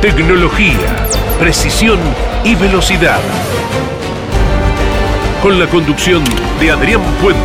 Tecnología, precisión y velocidad. Con la conducción de Adrián Puente.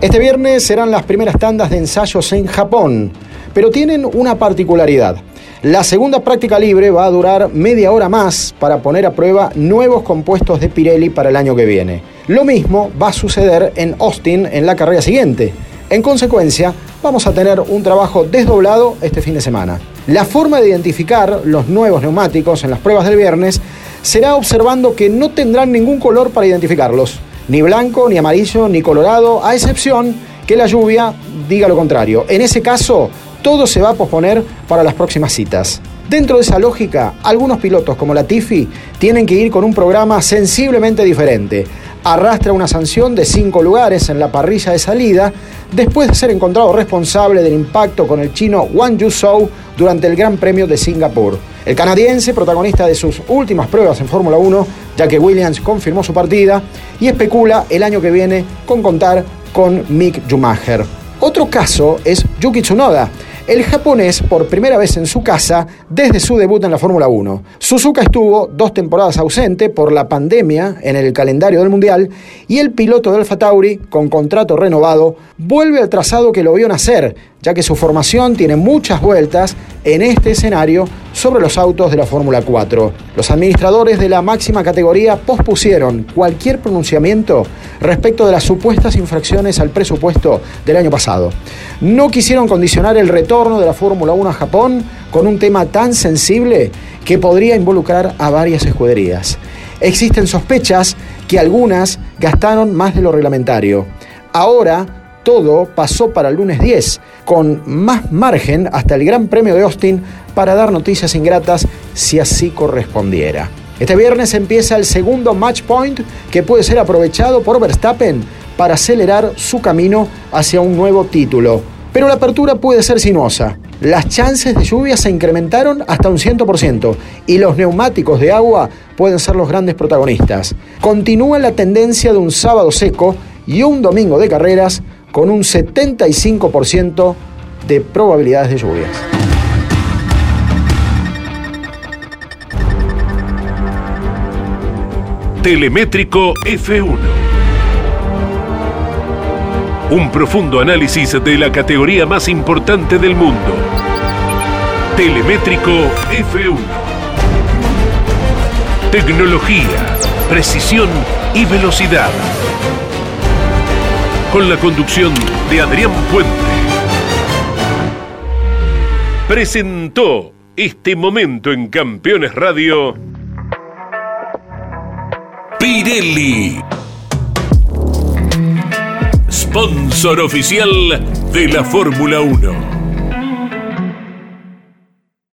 Este viernes serán las primeras tandas de ensayos en Japón, pero tienen una particularidad. La segunda práctica libre va a durar media hora más para poner a prueba nuevos compuestos de Pirelli para el año que viene. Lo mismo va a suceder en Austin en la carrera siguiente. En consecuencia, vamos a tener un trabajo desdoblado este fin de semana. La forma de identificar los nuevos neumáticos en las pruebas del viernes será observando que no tendrán ningún color para identificarlos, ni blanco, ni amarillo, ni colorado, a excepción que la lluvia diga lo contrario. En ese caso, todo se va a posponer para las próximas citas. Dentro de esa lógica, algunos pilotos como la Tifi tienen que ir con un programa sensiblemente diferente. Arrastra una sanción de cinco lugares en la parrilla de salida después de ser encontrado responsable del impacto con el chino Wang Yuzhou durante el Gran Premio de Singapur. El canadiense, protagonista de sus últimas pruebas en Fórmula 1, ya que Williams confirmó su partida y especula el año que viene con contar con Mick Schumacher. Otro caso es Yuki Tsunoda, el japonés por primera vez en su casa desde su debut en la Fórmula 1. Suzuka estuvo dos temporadas ausente por la pandemia en el calendario del Mundial y el piloto de Alfa Tauri, con contrato renovado, vuelve al trazado que lo vio nacer, ya que su formación tiene muchas vueltas en este escenario sobre los autos de la Fórmula 4. Los administradores de la máxima categoría pospusieron cualquier pronunciamiento respecto de las supuestas infracciones al presupuesto del año pasado. No quisieron condicionar el retorno de la Fórmula 1 a Japón con un tema tan sensible que podría involucrar a varias escuderías. Existen sospechas que algunas gastaron más de lo reglamentario. Ahora, todo pasó para el lunes 10, con más margen hasta el Gran Premio de Austin para dar noticias ingratas si así correspondiera. Este viernes empieza el segundo match point que puede ser aprovechado por Verstappen para acelerar su camino hacia un nuevo título. Pero la apertura puede ser sinuosa. Las chances de lluvia se incrementaron hasta un 100% y los neumáticos de agua pueden ser los grandes protagonistas. Continúa la tendencia de un sábado seco y un domingo de carreras con un 75% de probabilidades de lluvias. Telemétrico F1. Un profundo análisis de la categoría más importante del mundo. Telemétrico F1. Tecnología, precisión y velocidad con la conducción de Adrián Puente. Presentó este momento en Campeones Radio Pirelli. Sponsor oficial de la Fórmula 1.